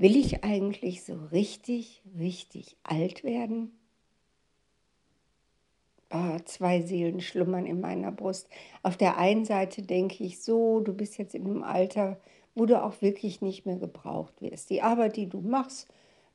Will ich eigentlich so richtig, richtig alt werden? Oh, zwei Seelen schlummern in meiner Brust. Auf der einen Seite denke ich so, du bist jetzt in einem Alter, wo du auch wirklich nicht mehr gebraucht wirst. Die Arbeit, die du machst,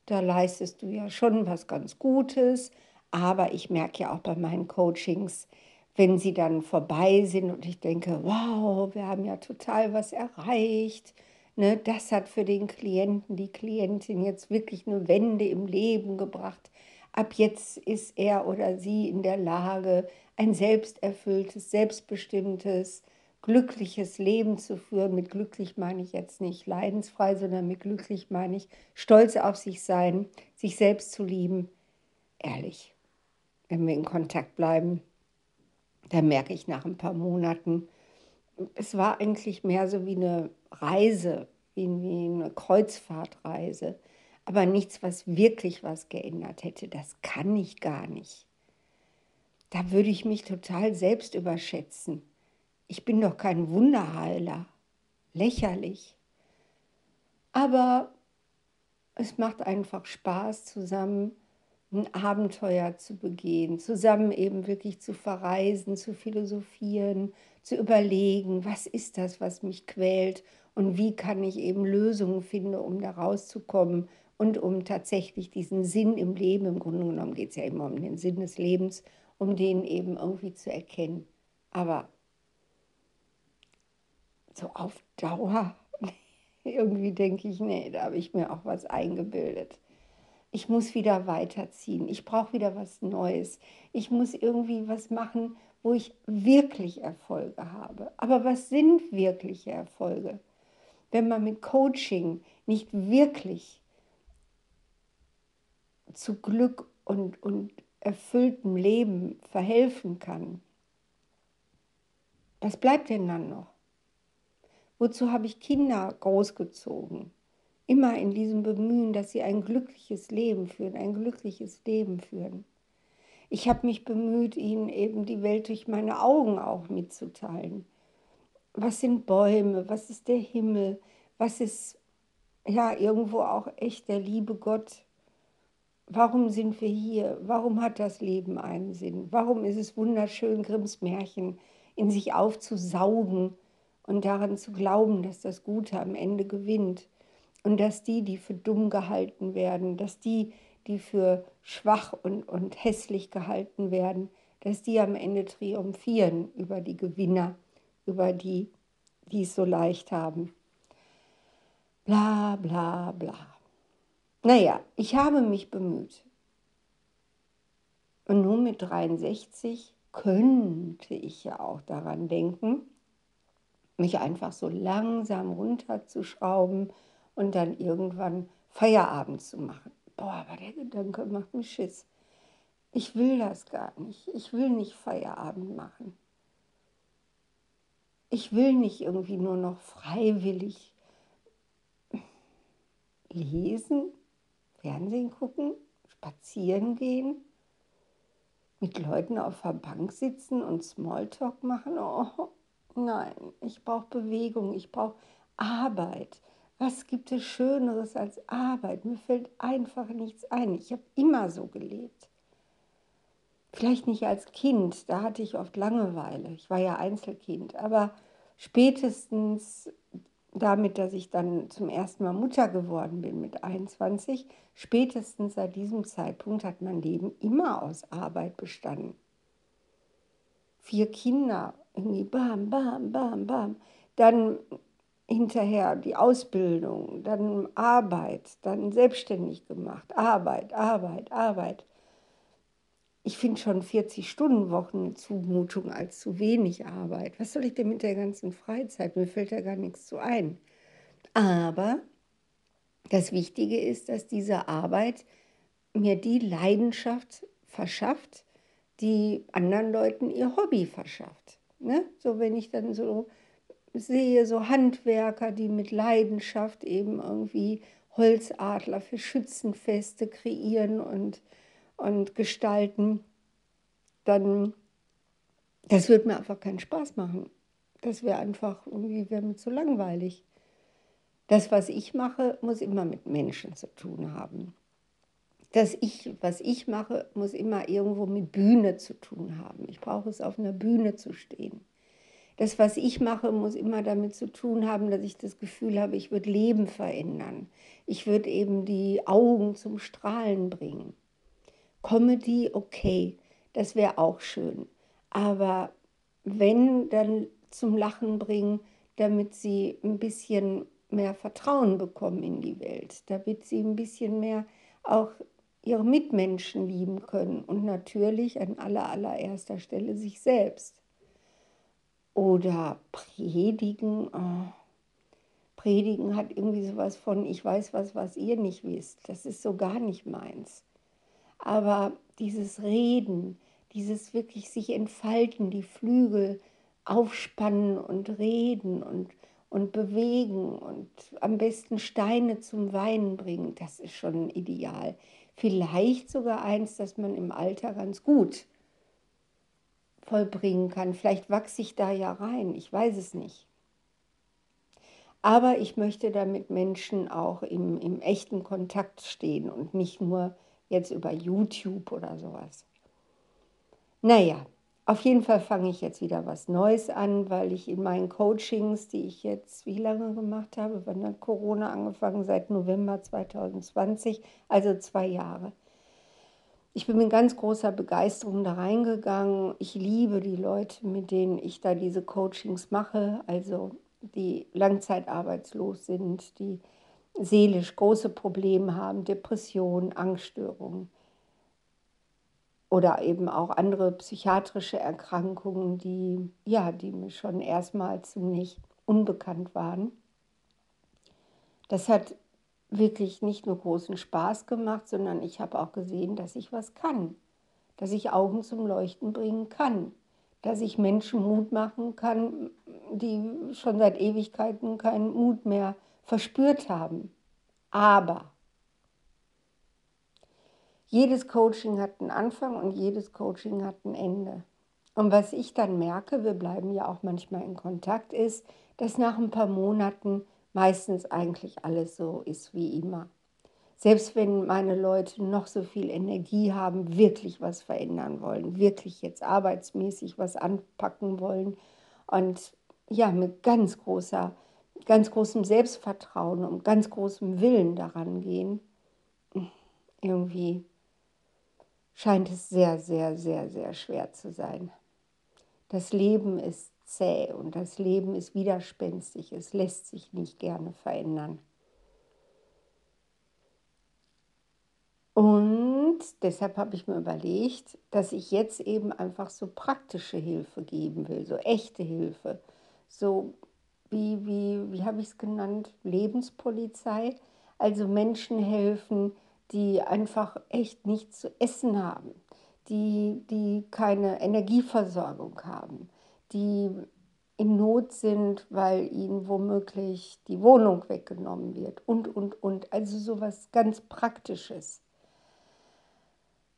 da leistest du ja schon was ganz Gutes. Aber ich merke ja auch bei meinen Coachings, wenn sie dann vorbei sind und ich denke, wow, wir haben ja total was erreicht. Ne, das hat für den Klienten, die Klientin jetzt wirklich eine Wende im Leben gebracht. Ab jetzt ist er oder sie in der Lage, ein selbsterfülltes, selbstbestimmtes, glückliches Leben zu führen. Mit glücklich meine ich jetzt nicht leidensfrei, sondern mit glücklich meine ich stolz auf sich sein, sich selbst zu lieben. Ehrlich, wenn wir in Kontakt bleiben, dann merke ich nach ein paar Monaten, es war eigentlich mehr so wie eine Reise, wie eine Kreuzfahrtreise, aber nichts, was wirklich was geändert hätte. Das kann ich gar nicht. Da würde ich mich total selbst überschätzen. Ich bin doch kein Wunderheiler. Lächerlich. Aber es macht einfach Spaß, zusammen ein Abenteuer zu begehen, zusammen eben wirklich zu verreisen, zu philosophieren, zu überlegen, was ist das, was mich quält und wie kann ich eben Lösungen finden, um da rauszukommen und um tatsächlich diesen Sinn im Leben, im Grunde genommen geht es ja immer um den Sinn des Lebens, um den eben irgendwie zu erkennen. Aber so auf Dauer, irgendwie denke ich, nee, da habe ich mir auch was eingebildet ich muss wieder weiterziehen, ich brauche wieder was Neues, ich muss irgendwie was machen, wo ich wirklich Erfolge habe. Aber was sind wirkliche Erfolge? Wenn man mit Coaching nicht wirklich zu Glück und, und erfülltem Leben verhelfen kann, was bleibt denn dann noch? Wozu habe ich Kinder großgezogen? Immer in diesem Bemühen, dass sie ein glückliches Leben führen, ein glückliches Leben führen. Ich habe mich bemüht, ihnen eben die Welt durch meine Augen auch mitzuteilen. Was sind Bäume? Was ist der Himmel? Was ist ja irgendwo auch echt der liebe Gott? Warum sind wir hier? Warum hat das Leben einen Sinn? Warum ist es wunderschön, Grimms Märchen in sich aufzusaugen und daran zu glauben, dass das Gute am Ende gewinnt? Und dass die, die für dumm gehalten werden, dass die, die für schwach und, und hässlich gehalten werden, dass die am Ende triumphieren über die Gewinner, über die, die es so leicht haben. Bla bla bla. Naja, ich habe mich bemüht. Und nun mit 63 könnte ich ja auch daran denken, mich einfach so langsam runterzuschrauben und dann irgendwann Feierabend zu machen. Boah, aber der Gedanke macht mich Schiss. Ich will das gar nicht. Ich will nicht Feierabend machen. Ich will nicht irgendwie nur noch freiwillig lesen, Fernsehen gucken, spazieren gehen, mit Leuten auf der Bank sitzen und Smalltalk machen. Oh, nein, ich brauche Bewegung, ich brauche Arbeit. Was gibt es Schöneres als Arbeit? Mir fällt einfach nichts ein. Ich habe immer so gelebt. Vielleicht nicht als Kind, da hatte ich oft Langeweile. Ich war ja Einzelkind. Aber spätestens damit, dass ich dann zum ersten Mal Mutter geworden bin mit 21, spätestens seit diesem Zeitpunkt hat mein Leben immer aus Arbeit bestanden. Vier Kinder, irgendwie bam, bam, bam, bam. Dann hinterher die Ausbildung, dann Arbeit, dann selbstständig gemacht, Arbeit, Arbeit, Arbeit. Ich finde schon 40-Stunden-Wochen eine Zumutung als zu wenig Arbeit. Was soll ich denn mit der ganzen Freizeit? Mir fällt da gar nichts zu ein. Aber das Wichtige ist, dass diese Arbeit mir die Leidenschaft verschafft, die anderen Leuten ihr Hobby verschafft. Ne? So, wenn ich dann so sehe so Handwerker, die mit Leidenschaft eben irgendwie Holzadler für Schützenfeste kreieren und, und gestalten, dann, das wird mir einfach keinen Spaß machen. Das wäre einfach irgendwie, wäre mir zu langweilig. Das, was ich mache, muss immer mit Menschen zu tun haben. Das ich, was ich mache, muss immer irgendwo mit Bühne zu tun haben. Ich brauche es, auf einer Bühne zu stehen. Das, was ich mache, muss immer damit zu tun haben, dass ich das Gefühl habe, ich würde Leben verändern. Ich würde eben die Augen zum Strahlen bringen. Comedy, okay, das wäre auch schön. Aber wenn, dann zum Lachen bringen, damit sie ein bisschen mehr Vertrauen bekommen in die Welt, damit sie ein bisschen mehr auch ihre Mitmenschen lieben können und natürlich an aller, allererster Stelle sich selbst. Oder predigen. Oh. Predigen hat irgendwie sowas von, ich weiß was, was ihr nicht wisst. Das ist so gar nicht meins. Aber dieses Reden, dieses wirklich sich entfalten, die Flügel aufspannen und reden und und bewegen und am besten Steine zum Weinen bringen, das ist schon ideal. Vielleicht sogar eins, das man im Alter ganz gut vollbringen kann. Vielleicht wachse ich da ja rein, ich weiß es nicht. Aber ich möchte damit Menschen auch im, im echten Kontakt stehen und nicht nur jetzt über YouTube oder sowas. Naja, auf jeden Fall fange ich jetzt wieder was Neues an, weil ich in meinen Coachings, die ich jetzt wie lange gemacht habe, wann hat Corona angefangen? Seit November 2020, also zwei Jahre. Ich bin mit ganz großer Begeisterung da reingegangen. Ich liebe die Leute, mit denen ich da diese Coachings mache, also die langzeitarbeitslos sind, die seelisch große Probleme haben, Depressionen, Angststörungen oder eben auch andere psychiatrische Erkrankungen, die, ja, die mir schon erstmal ziemlich unbekannt waren. Das hat wirklich nicht nur großen Spaß gemacht, sondern ich habe auch gesehen, dass ich was kann, dass ich Augen zum Leuchten bringen kann, dass ich Menschen Mut machen kann, die schon seit Ewigkeiten keinen Mut mehr verspürt haben. Aber jedes Coaching hat einen Anfang und jedes Coaching hat ein Ende. Und was ich dann merke, wir bleiben ja auch manchmal in Kontakt, ist, dass nach ein paar Monaten meistens eigentlich alles so ist wie immer. Selbst wenn meine Leute noch so viel Energie haben, wirklich was verändern wollen, wirklich jetzt arbeitsmäßig was anpacken wollen und ja, mit ganz großer, ganz großem Selbstvertrauen und ganz großem Willen daran gehen, irgendwie scheint es sehr, sehr, sehr, sehr schwer zu sein. Das Leben ist zäh und das Leben ist widerspenstig. Es lässt sich nicht gerne verändern. Und deshalb habe ich mir überlegt, dass ich jetzt eben einfach so praktische Hilfe geben will, so echte Hilfe. So wie, wie, wie habe ich es genannt? Lebenspolizei. Also Menschen helfen, die einfach echt nichts zu essen haben, die, die keine Energieversorgung haben, die in Not sind, weil ihnen womöglich die Wohnung weggenommen wird und, und, und. Also sowas ganz Praktisches.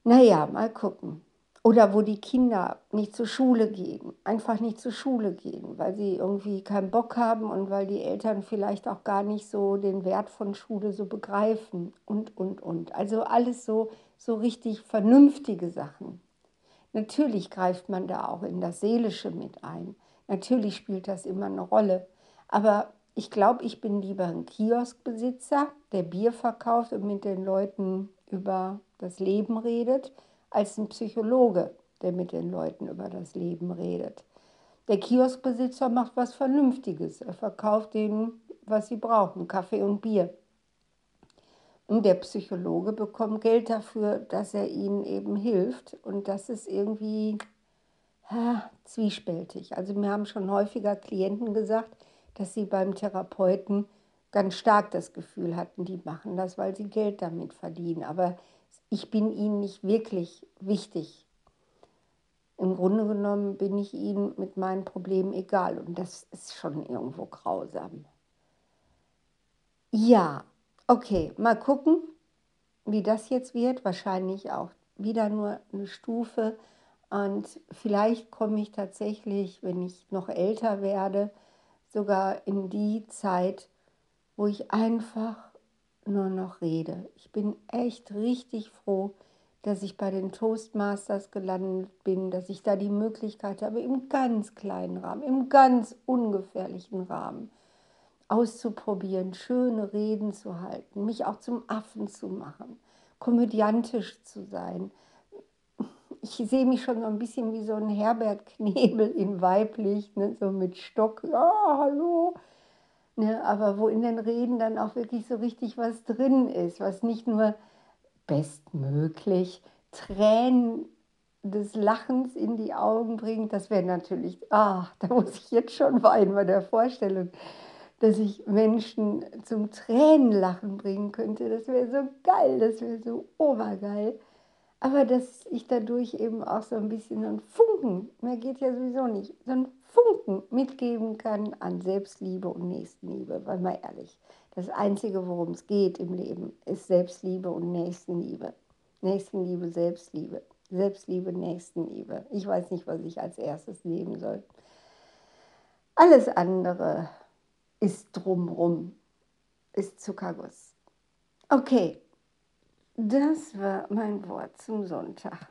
Naja, mal gucken. Oder wo die Kinder nicht zur Schule gehen, einfach nicht zur Schule gehen, weil sie irgendwie keinen Bock haben und weil die Eltern vielleicht auch gar nicht so den Wert von Schule so begreifen und, und, und. Also alles so, so richtig vernünftige Sachen. Natürlich greift man da auch in das Seelische mit ein. Natürlich spielt das immer eine Rolle. Aber ich glaube, ich bin lieber ein Kioskbesitzer, der Bier verkauft und mit den Leuten über das Leben redet als ein Psychologe, der mit den Leuten über das Leben redet. Der Kioskbesitzer macht was Vernünftiges. Er verkauft ihnen, was sie brauchen, Kaffee und Bier. Und der Psychologe bekommt Geld dafür, dass er ihnen eben hilft. Und das ist irgendwie ha, zwiespältig. Also mir haben schon häufiger Klienten gesagt, dass sie beim Therapeuten ganz stark das Gefühl hatten, die machen das, weil sie Geld damit verdienen. Aber ich bin ihnen nicht wirklich wichtig. Im Grunde genommen bin ich ihnen mit meinen Problemen egal und das ist schon irgendwo grausam. Ja, okay, mal gucken, wie das jetzt wird. Wahrscheinlich auch wieder nur eine Stufe und vielleicht komme ich tatsächlich, wenn ich noch älter werde, sogar in die Zeit, wo ich einfach nur noch rede. Ich bin echt richtig froh, dass ich bei den Toastmasters gelandet bin, dass ich da die Möglichkeit habe, im ganz kleinen Rahmen, im ganz ungefährlichen Rahmen auszuprobieren, schöne Reden zu halten, mich auch zum Affen zu machen, komödiantisch zu sein. Ich sehe mich schon so ein bisschen wie so ein Herbert Knebel in weiblich, ne, so mit Stock, ja, hallo. Ne, aber wo in den Reden dann auch wirklich so richtig was drin ist, was nicht nur bestmöglich Tränen des Lachens in die Augen bringt, das wäre natürlich, ach, da muss ich jetzt schon weinen bei der Vorstellung, dass ich Menschen zum Tränenlachen bringen könnte. Das wäre so geil, das wäre so obergeil. Aber dass ich dadurch eben auch so ein bisschen einen Funken, mehr geht ja sowieso nicht, so einen Funken mitgeben kann an Selbstliebe und Nächstenliebe. Weil mal ehrlich, das Einzige, worum es geht im Leben, ist Selbstliebe und Nächstenliebe. Nächstenliebe, Selbstliebe. Selbstliebe, Nächstenliebe. Ich weiß nicht, was ich als erstes nehmen soll. Alles andere ist drumrum, ist Zuckerguss. Okay, das war mein Wort zum Sonntag.